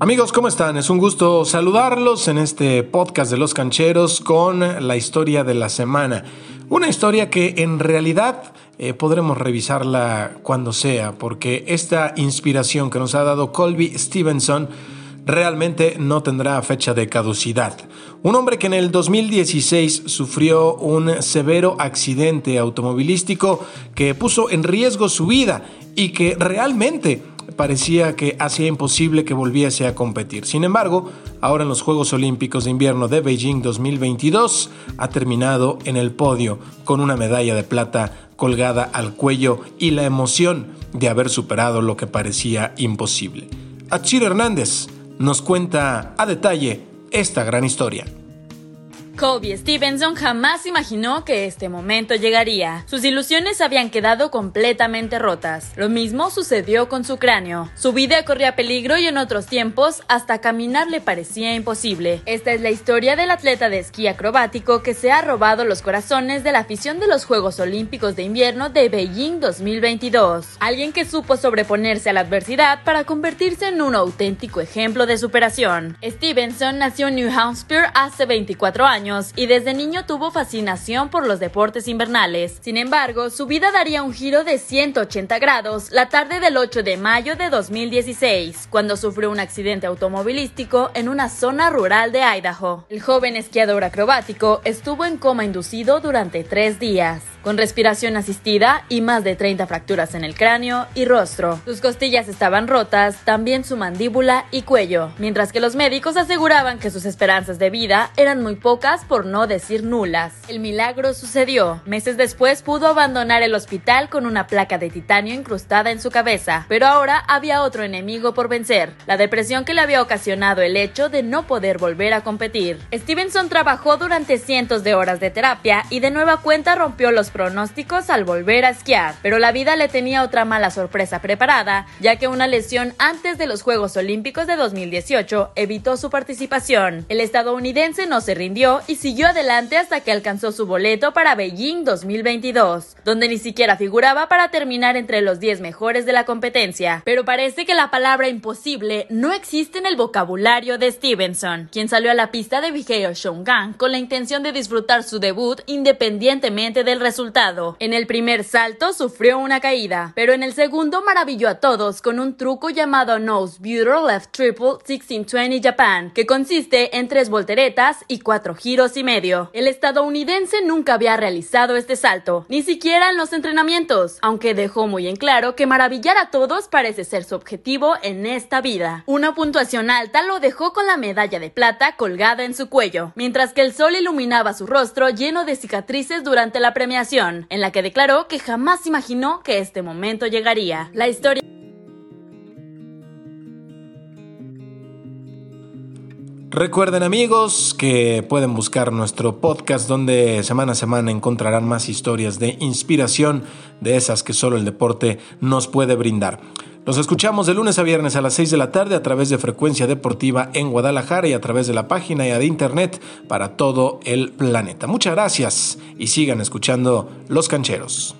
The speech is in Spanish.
Amigos, ¿cómo están? Es un gusto saludarlos en este podcast de los cancheros con la historia de la semana. Una historia que en realidad eh, podremos revisarla cuando sea, porque esta inspiración que nos ha dado Colby Stevenson realmente no tendrá fecha de caducidad. Un hombre que en el 2016 sufrió un severo accidente automovilístico que puso en riesgo su vida y que realmente parecía que hacía imposible que volviese a competir. Sin embargo, ahora en los Juegos Olímpicos de Invierno de Beijing 2022 ha terminado en el podio con una medalla de plata colgada al cuello y la emoción de haber superado lo que parecía imposible. Achir Hernández nos cuenta a detalle esta gran historia. Kobe Stevenson jamás imaginó que este momento llegaría. Sus ilusiones habían quedado completamente rotas. Lo mismo sucedió con su cráneo. Su vida corría peligro y en otros tiempos hasta caminar le parecía imposible. Esta es la historia del atleta de esquí acrobático que se ha robado los corazones de la afición de los Juegos Olímpicos de Invierno de Beijing 2022. Alguien que supo sobreponerse a la adversidad para convertirse en un auténtico ejemplo de superación. Stevenson nació en New Hampshire hace 24 años y desde niño tuvo fascinación por los deportes invernales. Sin embargo, su vida daría un giro de 180 grados la tarde del 8 de mayo de 2016, cuando sufrió un accidente automovilístico en una zona rural de Idaho. El joven esquiador acrobático estuvo en coma inducido durante tres días con respiración asistida y más de 30 fracturas en el cráneo y rostro. Sus costillas estaban rotas, también su mandíbula y cuello, mientras que los médicos aseguraban que sus esperanzas de vida eran muy pocas por no decir nulas. El milagro sucedió. Meses después pudo abandonar el hospital con una placa de titanio incrustada en su cabeza, pero ahora había otro enemigo por vencer, la depresión que le había ocasionado el hecho de no poder volver a competir. Stevenson trabajó durante cientos de horas de terapia y de nueva cuenta rompió los pronósticos al volver a esquiar, pero la vida le tenía otra mala sorpresa preparada, ya que una lesión antes de los Juegos Olímpicos de 2018 evitó su participación. El estadounidense no se rindió y siguió adelante hasta que alcanzó su boleto para Beijing 2022, donde ni siquiera figuraba para terminar entre los 10 mejores de la competencia. Pero parece que la palabra imposible no existe en el vocabulario de Stevenson, quien salió a la pista de Vigeo Shongan con la intención de disfrutar su debut independientemente del resultado en el primer salto sufrió una caída, pero en el segundo maravilló a todos con un truco llamado Nose Butter Left Triple 1620 Japan, que consiste en tres volteretas y cuatro giros y medio. El estadounidense nunca había realizado este salto, ni siquiera en los entrenamientos, aunque dejó muy en claro que maravillar a todos parece ser su objetivo en esta vida. Una puntuación alta lo dejó con la medalla de plata colgada en su cuello, mientras que el sol iluminaba su rostro lleno de cicatrices durante la premiación en la que declaró que jamás imaginó que este momento llegaría. La historia Recuerden amigos que pueden buscar nuestro podcast donde semana a semana encontrarán más historias de inspiración de esas que solo el deporte nos puede brindar. Los escuchamos de lunes a viernes a las 6 de la tarde a través de Frecuencia Deportiva en Guadalajara y a través de la página y de internet para todo el planeta. Muchas gracias y sigan escuchando Los Cancheros.